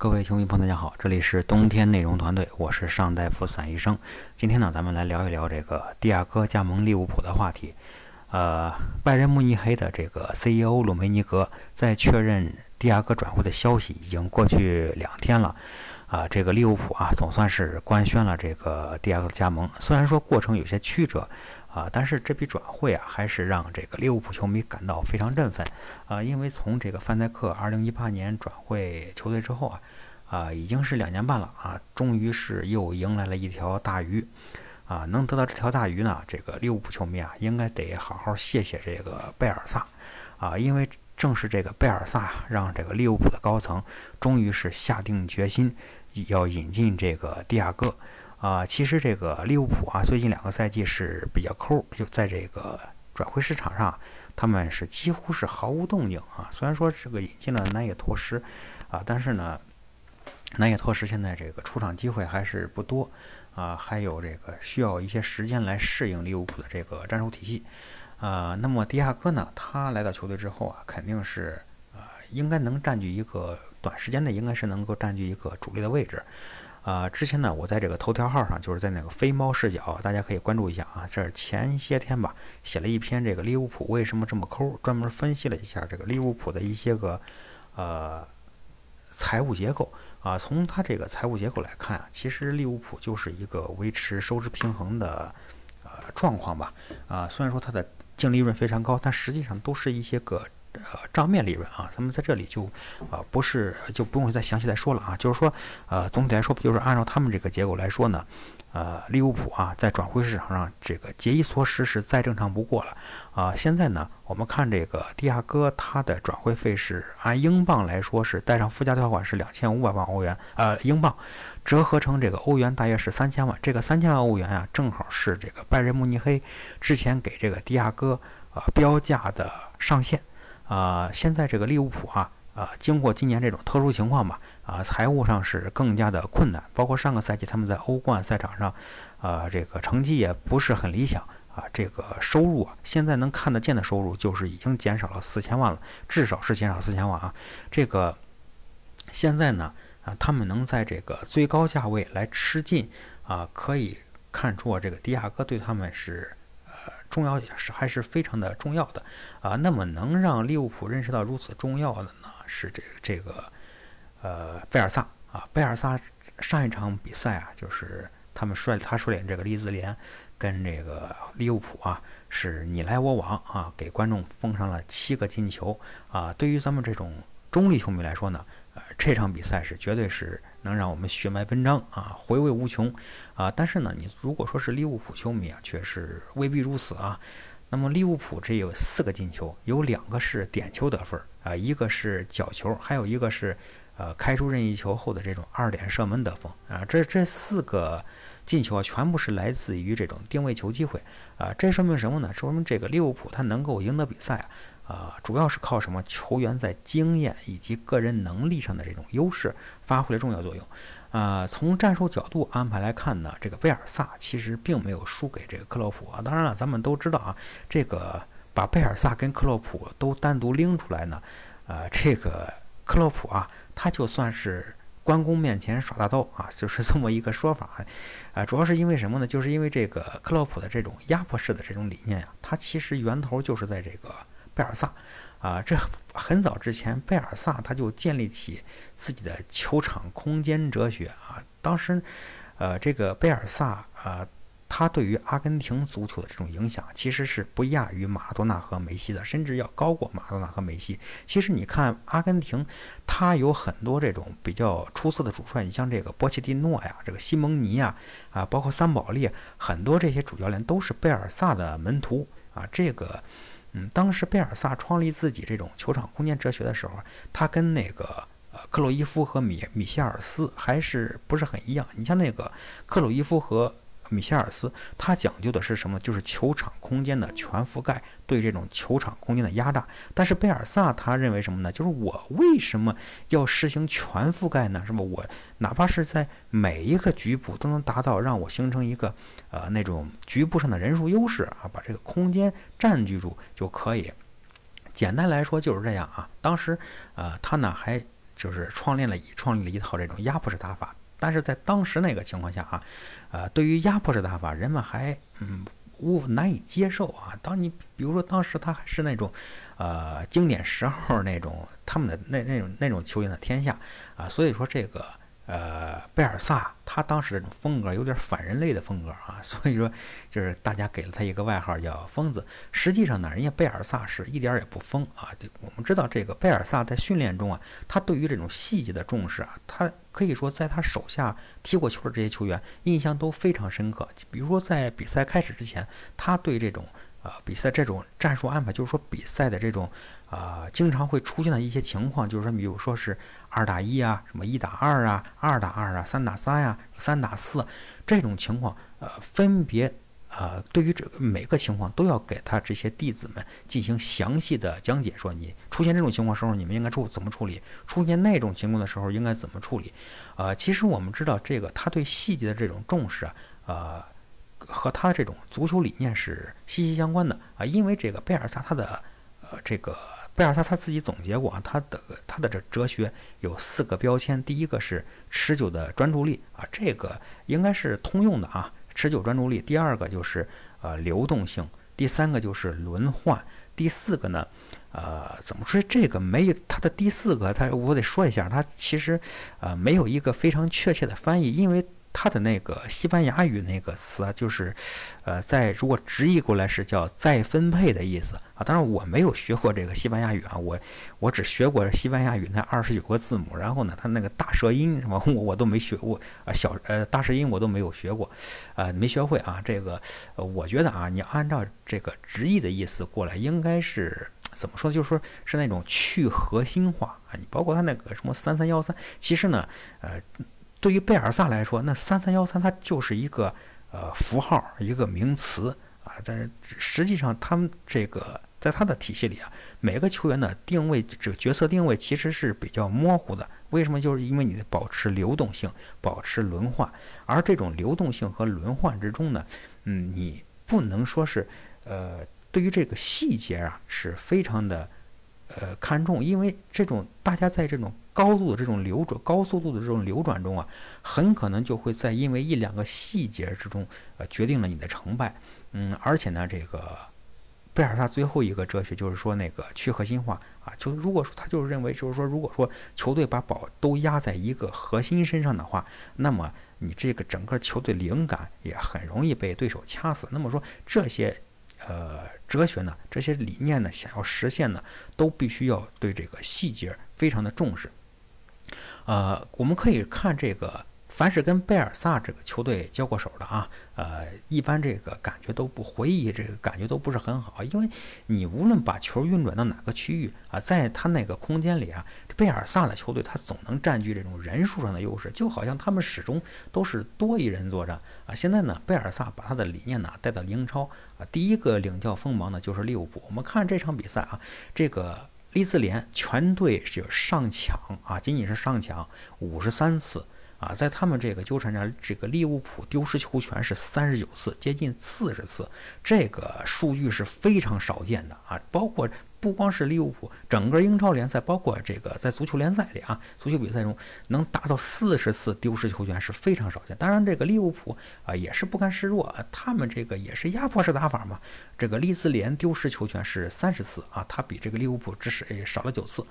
各位球迷朋友，大家好，这里是冬天内容团队，我是尚大夫散医生。今天呢，咱们来聊一聊这个蒂亚戈加盟利物浦的话题。呃，拜仁慕尼黑的这个 CEO 鲁梅尼格在确认蒂亚戈转会的消息已经过去两天了。啊，这个利物浦啊，总算是官宣了这个蒂亚戈加盟。虽然说过程有些曲折。啊，但是这笔转会啊，还是让这个利物浦球迷感到非常振奋啊！因为从这个范戴克2018年转会球队之后啊，啊，已经是两年半了啊，终于是又迎来了一条大鱼啊！能得到这条大鱼呢，这个利物浦球迷啊，应该得好好谢谢这个贝尔萨啊！因为正是这个贝尔萨让这个利物浦的高层终于是下定决心要引进这个迪亚哥。啊，其实这个利物浦啊，最近两个赛季是比较抠，就在这个转会市场上，他们是几乎是毫无动静啊。虽然说这个引进了南野拓实啊，但是呢，南野拓实现在这个出场机会还是不多啊，还有这个需要一些时间来适应利物浦的这个战术体系啊。那么迪亚哥呢，他来到球队之后啊，肯定是啊，应该能占据一个短时间内应该是能够占据一个主力的位置。啊，之前呢，我在这个头条号上，就是在那个飞猫视角，大家可以关注一下啊。这前些天吧，写了一篇这个利物浦为什么这么抠，专门分析了一下这个利物浦的一些个呃财务结构啊。从它这个财务结构来看啊，其实利物浦就是一个维持收支平衡的呃状况吧。啊，虽然说它的净利润非常高，但实际上都是一些个。呃，账面利润啊，咱们在这里就，呃，不是就不用再详细再说了啊。就是说，呃，总体来说，就是按照他们这个结构来说呢，呃，利物浦啊，在转会市场上这个节衣缩食是再正常不过了啊。现在呢，我们看这个蒂亚戈，他的转会费是按英镑来说是带上附加条款是两千五百万欧元，呃，英镑折合成这个欧元大约是三千万。这个三千万欧元啊，正好是这个拜仁慕尼黑之前给这个蒂亚戈啊标价的上限。啊，现在这个利物浦啊，啊，经过今年这种特殊情况吧，啊，财务上是更加的困难。包括上个赛季他们在欧冠赛场上，啊，这个成绩也不是很理想啊。这个收入啊，现在能看得见的收入就是已经减少了四千万了，至少是减少四千万啊。这个现在呢，啊，他们能在这个最高价位来吃进啊，可以看出啊，这个迪亚哥对他们是。重要也是还是非常的重要的啊，那么能让利物浦认识到如此重要的呢？是这个这个呃贝尔萨啊，贝尔萨上一场比赛啊，就是他们率他率领这个利兹联跟这个利物浦啊，是你来我往啊，给观众奉上了七个进球啊。对于咱们这种中立球迷来说呢？这场比赛是绝对是能让我们血脉奔张啊，回味无穷啊！但是呢，你如果说是利物浦球迷啊，却是未必如此啊。那么利物浦这有四个进球，有两个是点球得分啊，一个是角球，还有一个是呃开出任意球后的这种二点射门得分啊。这这四个进球啊，全部是来自于这种定位球机会啊。这说明什么呢？说明这个利物浦他能够赢得比赛啊。啊，主要是靠什么？球员在经验以及个人能力上的这种优势发挥了重要作用。啊，从战术角度安排来看呢，这个贝尔萨其实并没有输给这个克洛普啊。当然了，咱们都知道啊，这个把贝尔萨跟克洛普都单独拎出来呢，呃，这个克洛普啊，他就算是关公面前耍大刀啊，就是这么一个说法。啊，主要是因为什么呢？就是因为这个克洛普的这种压迫式的这种理念呀，它其实源头就是在这个。贝尔萨，啊，这很早之前，贝尔萨他就建立起自己的球场空间哲学啊。当时，呃，这个贝尔萨啊，他对于阿根廷足球的这种影响，其实是不亚于马多纳和梅西的，甚至要高过马多纳和梅西。其实你看，阿根廷他有很多这种比较出色的主帅，你像这个波切蒂诺呀，这个西蒙尼呀，啊，包括桑保利，很多这些主教练都是贝尔萨的门徒啊。这个。嗯，当时贝尔萨创立自己这种球场空间哲学的时候，他跟那个呃克鲁伊夫和米米歇尔斯还是不是很一样。你像那个克鲁伊夫和。米歇尔斯他讲究的是什么？就是球场空间的全覆盖，对这种球场空间的压榨。但是贝尔萨他认为什么呢？就是我为什么要实行全覆盖呢？是吧？我哪怕是在每一个局部都能达到让我形成一个呃那种局部上的人数优势啊，把这个空间占据住就可以。简单来说就是这样啊。当时呃他呢还。就是创立了创立了一套这种压迫式打法。但是在当时那个情况下啊，呃，对于压迫式打法，人们还嗯无难以接受啊。当你比如说当时他还是那种，呃，经典时候那种他们的那那种那种球员的天下啊，所以说这个。呃，贝尔萨他当时这种风格有点反人类的风格啊，所以说就是大家给了他一个外号叫疯子。实际上呢，人家贝尔萨是一点也不疯啊。就我们知道这个贝尔萨在训练中啊，他对于这种细节的重视啊，他可以说在他手下踢过球的这些球员印象都非常深刻。比如说在比赛开始之前，他对这种。啊，比赛这种战术安排，就是说比赛的这种啊，经常会出现的一些情况，就是说，比如说是二打一啊，什么一打二啊，二打二啊，三打三呀，三打四这种情况，呃，分别呃，对于这个每个情况都要给他这些弟子们进行详细的讲解，说你出现这种情况时候，你们应该处怎么处理；出现那种情况的时候，应该怎么处理。呃，其实我们知道，这个他对细节的这种重视啊，呃。和他这种足球理念是息息相关的啊，因为这个贝尔萨他的呃这个贝尔萨他自己总结过啊，他的他的这哲学有四个标签，第一个是持久的专注力啊，这个应该是通用的啊，持久专注力。第二个就是呃流动性，第三个就是轮换，第四个呢，呃怎么说这个没有它的第四个，它我得说一下，它其实呃没有一个非常确切的翻译，因为。它的那个西班牙语那个词啊，就是，呃，在如果直译过来是叫再分配的意思啊。当然我没有学过这个西班牙语啊，我我只学过西班牙语那二十九个字母，然后呢，它那个大舌音什么 我我都没学过啊，小呃大舌音我都没有学过，呃没学会啊。这个呃我觉得啊，你按照这个直译的意思过来，应该是怎么说？就是说是那种去核心化啊。你包括它那个什么三三幺三，其实呢，呃。对于贝尔萨来说，那三三幺三它就是一个呃符号，一个名词啊。在实际上，他们这个在他的体系里啊，每个球员的定位，这个角色定位其实是比较模糊的。为什么？就是因为你保持流动性，保持轮换。而这种流动性和轮换之中呢，嗯，你不能说是呃，对于这个细节啊，是非常的。呃，看重，因为这种大家在这种高度的这种流转、高速度的这种流转中啊，很可能就会在因为一两个细节之中，呃，决定了你的成败。嗯，而且呢，这个贝尔萨最后一个哲学就是说那个去核心化啊，就如果说他就是认为，就是说，如果说球队把宝都压在一个核心身上的话，那么你这个整个球队灵感也很容易被对手掐死。那么说这些。呃，哲学呢，这些理念呢，想要实现呢，都必须要对这个细节非常的重视。呃，我们可以看这个。凡是跟贝尔萨这个球队交过手的啊，呃，一般这个感觉都不回忆，这个感觉都不是很好，因为你无论把球运转到哪个区域啊，在他那个空间里啊，贝尔萨的球队他总能占据这种人数上的优势，就好像他们始终都是多一人作战啊。现在呢，贝尔萨把他的理念呢带到英超啊，第一个领教锋芒的就是利物浦。我们看这场比赛啊，这个利兹联全队是有上抢啊，仅仅是上抢五十三次。啊，在他们这个纠缠着，这个利物浦丢失球权是三十九次，接近四十次，这个数据是非常少见的啊，包括。不光是利物浦，整个英超联赛，包括这个在足球联赛里啊，足球比赛中能达到四十次丢失球权是非常少见。当然，这个利物浦啊也是不甘示弱，他们这个也是压迫式打法嘛。这个利兹联丢失球权是三十次啊，他比这个利物浦只是少了九次。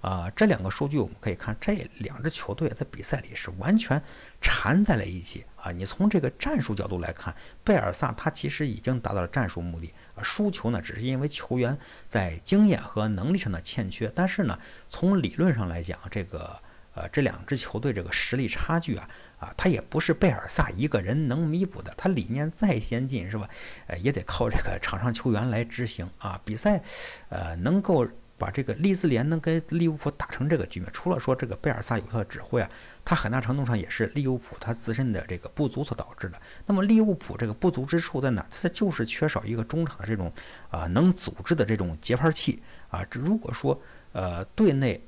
啊，这两个数据我们可以看，这两支球队在比赛里是完全缠在了一起啊。你从这个战术角度来看，贝尔萨他其实已经达到了战术目的。啊输球呢，只是因为球员在经验和能力上的欠缺。但是呢，从理论上来讲，这个呃，这两支球队这个实力差距啊，啊，他也不是贝尔萨一个人能弥补的。他理念再先进，是吧？呃，也得靠这个场上球员来执行啊。比赛，呃，能够。把这个利兹联能跟利物浦打成这个局面，除了说这个贝尔萨有效的指挥啊，他很大程度上也是利物浦他自身的这个不足所导致的。那么利物浦这个不足之处在哪？它就是缺少一个中场的这种啊能组织的这种节拍器啊。这如果说呃队内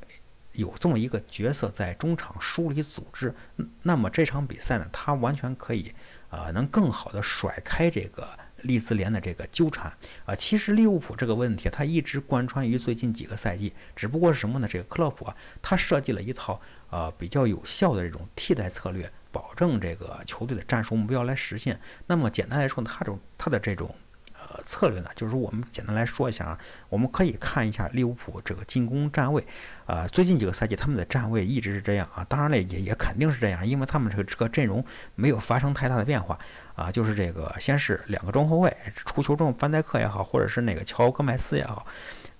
有这么一个角色在中场梳理组织，那么这场比赛呢，他完全可以啊能更好的甩开这个。利兹联的这个纠缠啊。其实利物浦这个问题，它一直贯穿于最近几个赛季，只不过是什么呢？这个克洛普啊，他设计了一套呃比较有效的这种替代策略，保证这个球队的战术目标来实现。那么简单来说，他这种他的这种。呃，策略呢，就是我们简单来说一下啊，我们可以看一下利物浦这个进攻站位，呃，最近几个赛季他们的站位一直是这样啊，当然了，也也肯定是这样，因为他们这个这个阵容没有发生太大的变化啊，就是这个先是两个中后卫，出球中范戴克也好，或者是那个乔戈麦斯也好，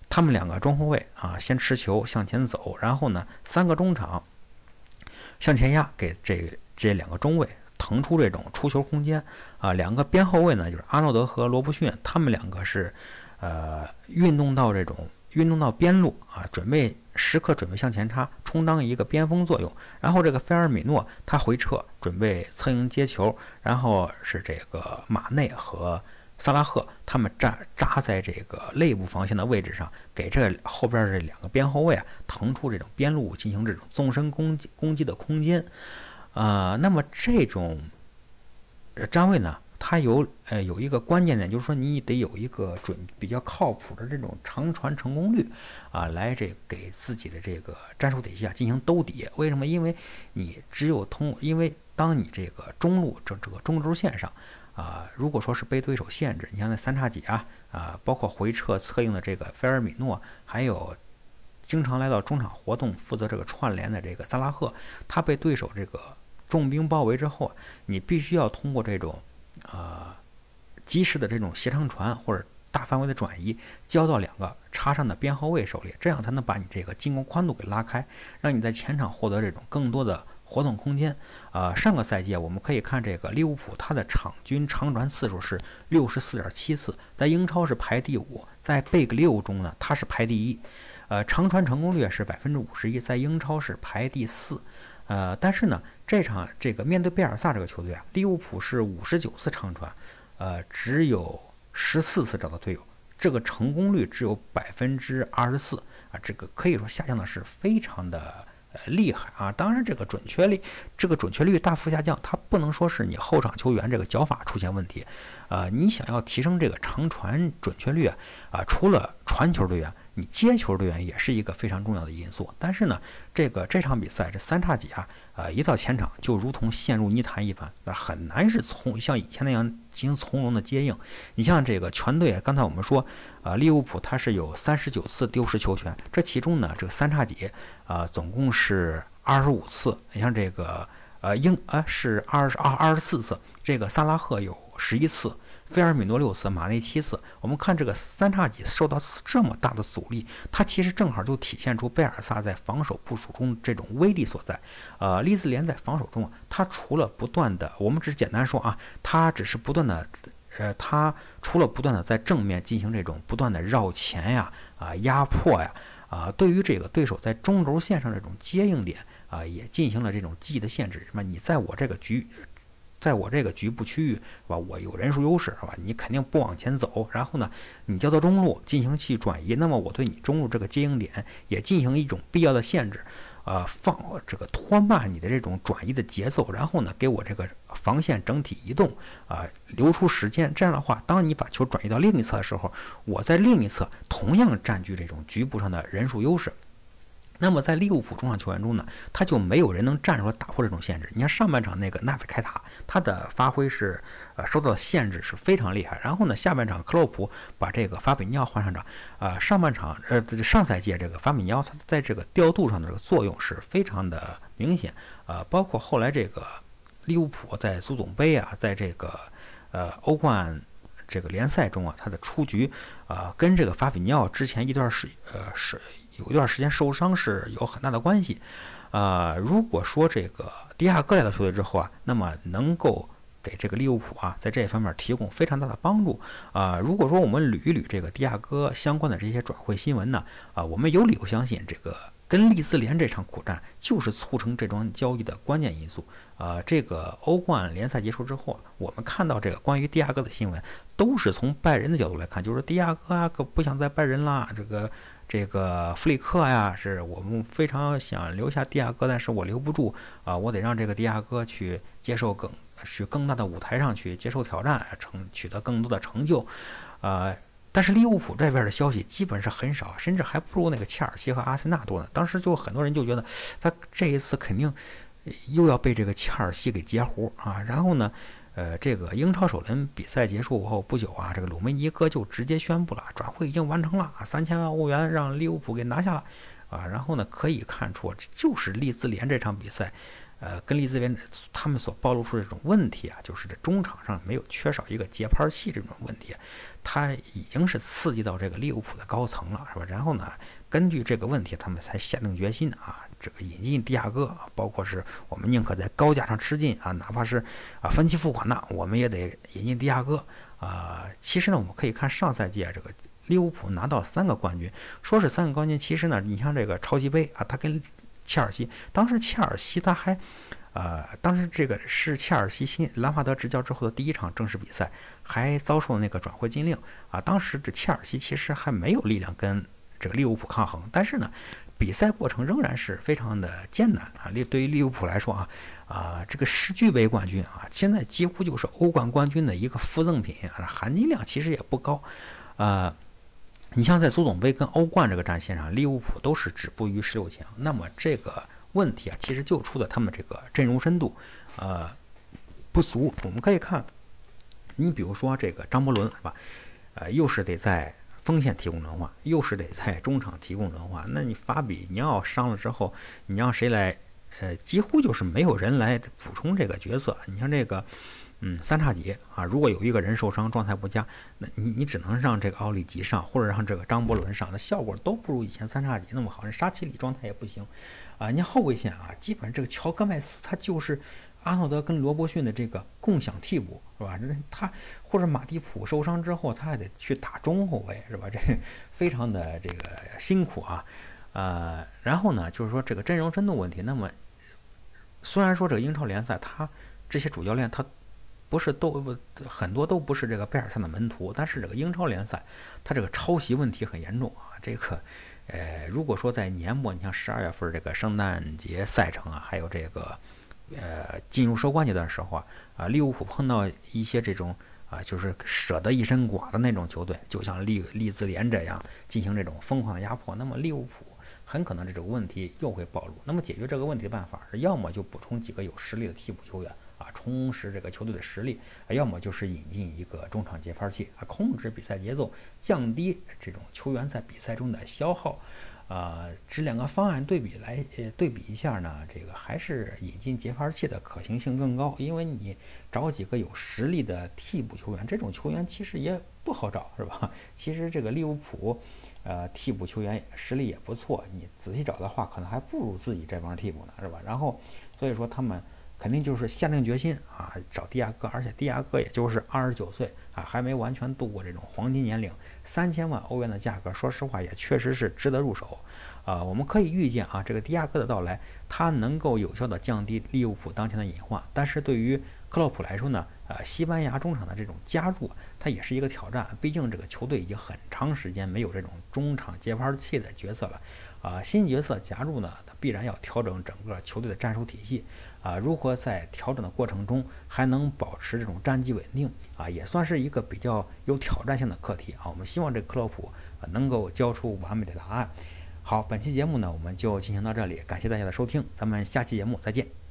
他们两个中后卫啊，先持球向前走，然后呢，三个中场向前压，给这这两个中卫。腾出这种出球空间啊，两个边后卫呢，就是阿诺德和罗布逊，他们两个是，呃，运动到这种运动到边路啊，准备时刻准备向前插，充当一个边锋作用。然后这个菲尔米诺他回撤，准备策应接球。然后是这个马内和萨拉赫他们扎扎在这个内部防线的位置上，给这后边这两个边后卫啊腾出这种边路进行这种纵深攻击攻击的空间。啊，那么这种站位呢，它有呃有一个关键点，就是说你得有一个准比较靠谱的这种长传成功率啊，来这给自己的这个战术体系啊进行兜底。为什么？因为你只有通，因为当你这个中路这这个中轴线上啊，如果说是被对手限制，你像那三叉戟啊啊，包括回撤策应的这个菲尔米诺，还有经常来到中场活动负责这个串联的这个萨拉赫，他被对手这个。重兵包围之后，你必须要通过这种，呃，及时的这种斜长传或者大范围的转移，交到两个插上的边后卫手里，这样才能把你这个进攻宽度给拉开，让你在前场获得这种更多的活动空间。呃，上个赛季我们可以看这个利物浦，它的场均长传次数是六十四点七次，在英超是排第五，在 Big 六中呢，它是排第一。呃，长传成功率是百分之五十一，在英超是排第四。呃，但是呢，这场这个面对贝尔萨这个球队啊，利物浦是五十九次长传，呃，只有十四次找到队友，这个成功率只有百分之二十四啊，这个可以说下降的是非常的厉害啊。当然，这个准确率这个准确率大幅下降，它不能说是你后场球员这个脚法出现问题，呃，你想要提升这个长传准确率啊，啊，除了传球队员。你接球队员也是一个非常重要的因素，但是呢，这个这场比赛这三叉戟啊，呃，一到前场就如同陷入泥潭一般，那很难是从像以前那样进行从容的接应。你像这个全队，刚才我们说，呃，利物浦他是有三十九次丢失球权，这其中呢，这个三叉戟啊，总共是二十五次。你像这个呃英啊是二十二二十四次，这个萨拉赫有十一次。菲尔米诺六次，马内七次。我们看这个三叉戟受到这么大的阻力，它其实正好就体现出贝尔萨在防守部署中这种威力所在。呃，利兹联在防守中啊，他除了不断的，我们只是简单说啊，他只是不断的，呃，他除了不断的在正面进行这种不断的绕前呀、啊压迫呀、啊，对于这个对手在中轴线上这种接应点啊，也进行了这种记忆的限制。什么？你在我这个局。在我这个局部区域，是吧？我有人数优势，是吧？你肯定不往前走，然后呢，你交到中路进行去转移，那么我对你中路这个接应点也进行一种必要的限制，呃，放这个拖慢你的这种转移的节奏，然后呢，给我这个防线整体移动啊，留出时间。这样的话，当你把球转移到另一侧的时候，我在另一侧同样占据这种局部上的人数优势。那么在利物浦中场球员中呢，他就没有人能站出来打破这种限制。你看上半场那个纳菲开塔，他的发挥是呃受到限制是非常厉害。然后呢，下半场克洛普把这个法比尼奥换上场，啊，上半场呃上赛季这个法比尼奥他在这个调度上的这个作用是非常的明显。呃，包括后来这个利物浦在足总杯啊，在这个呃欧冠这个联赛中啊，他的出局啊，跟这个法比尼奥之前一段时呃是。有一段时间受伤是有很大的关系，呃，如果说这个迪亚哥来到球队之后啊，那么能够给这个利物浦啊在这方面提供非常大的帮助啊。如果说我们捋一捋这个迪亚哥相关的这些转会新闻呢，啊，我们有理由相信这个跟利兹联这场苦战就是促成这桩交易的关键因素。啊，这个欧冠联赛结束之后，我们看到这个关于迪亚哥的新闻，都是从拜仁的角度来看，就是说迪亚哥啊可不想再拜仁啦，这个。这个弗里克呀，是我们非常想留下蒂亚戈，但是我留不住啊，我得让这个蒂亚戈去接受更去更大的舞台上去接受挑战，成取得更多的成就，呃，但是利物浦这边的消息基本是很少，甚至还不如那个切尔西和阿森纳多呢。当时就很多人就觉得他这一次肯定又要被这个切尔西给截胡啊，然后呢？呃，这个英超首轮比赛结束后不久啊，这个鲁梅尼哥就直接宣布了转会已经完成了，三千万欧元让利物浦给拿下了，啊，然后呢可以看出就是利兹联这场比赛，呃，跟利兹联他们所暴露出这种问题啊，就是这中场上没有缺少一个节拍器这种问题，他已经是刺激到这个利物浦的高层了，是吧？然后呢，根据这个问题，他们才下定决心啊。这个引进迪亚哥，包括是我们宁可在高价上吃进啊，哪怕是啊分期付款的，我们也得引进迪亚哥啊。其实呢，我们可以看上赛季啊，这个利物浦拿到三个冠军，说是三个冠军，其实呢，你像这个超级杯啊，他跟切尔西，当时切尔西他还呃，当时这个是切尔西新兰帕德执教之后的第一场正式比赛，还遭受了那个转会禁令啊。当时这切尔西其实还没有力量跟这个利物浦抗衡，但是呢。比赛过程仍然是非常的艰难啊！利对于利物浦来说啊，啊，这个世俱杯冠军啊，现在几乎就是欧冠冠军的一个附赠品啊，含金量其实也不高。呃，你像在足总杯跟欧冠这个战线上，利物浦都是止步于十六强。那么这个问题啊，其实就出在他们这个阵容深度，呃，不足。我们可以看，你比如说这个张伯伦是吧？呃，又是得在。锋线提供轮换，又是得在中场提供轮换。那你法比尼奥伤了之后，你让谁来？呃，几乎就是没有人来补充这个角色。你像这个，嗯，三叉戟啊，如果有一个人受伤，状态不佳，那你你只能让这个奥利吉上，或者让这个张伯伦上，那效果都不如以前三叉戟那么好。人沙奇里状态也不行啊。你后卫线啊，基本上这个乔戈麦斯他就是。阿诺德跟罗伯逊的这个共享替补是吧？他或者马蒂普受伤之后，他还得去打中后卫是吧？这 非常的这个辛苦啊。呃，然后呢，就是说这个阵容深度问题。那么虽然说这个英超联赛，他这些主教练他不是都不很多都不是这个贝尔萨的门徒，但是这个英超联赛他这个抄袭问题很严重啊。这个呃，如果说在年末，你像十二月份这个圣诞节赛程啊，还有这个。呃，进入收官阶段时候啊，啊，利物浦碰到一些这种啊，就是舍得一身剐的那种球队，就像利利兹联这样进行这种疯狂的压迫，那么利物浦很可能这种问题又会暴露。那么解决这个问题的办法是，要么就补充几个有实力的替补球员啊，充实这个球队的实力；要么就是引进一个中场节拍器啊，控制比赛节奏，降低这种球员在比赛中的消耗。啊，这两个方案对比来，呃，对比一下呢，这个还是引进节拍器的可行性更高，因为你找几个有实力的替补球员，这种球员其实也不好找，是吧？其实这个利物浦，呃，替补球员实力也不错，你仔细找的话，可能还不如自己这帮替补呢，是吧？然后，所以说他们。肯定就是下定决心啊，找蒂亚戈，而且蒂亚戈也就是二十九岁啊，还没完全度过这种黄金年龄，三千万欧元的价格，说实话也确实是值得入手啊。我们可以预见啊，这个蒂亚戈的到来，他能够有效的降低利物浦当前的隐患，但是对于克洛普来说呢，呃，西班牙中场的这种加入，它也是一个挑战，毕竟这个球队已经很长时间没有这种中场接盘器的角色了。啊，新角色加入呢，他必然要调整整个球队的战术体系啊。如何在调整的过程中还能保持这种战绩稳定啊，也算是一个比较有挑战性的课题啊。我们希望这克洛普能够交出完美的答案。好，本期节目呢，我们就进行到这里，感谢大家的收听，咱们下期节目再见。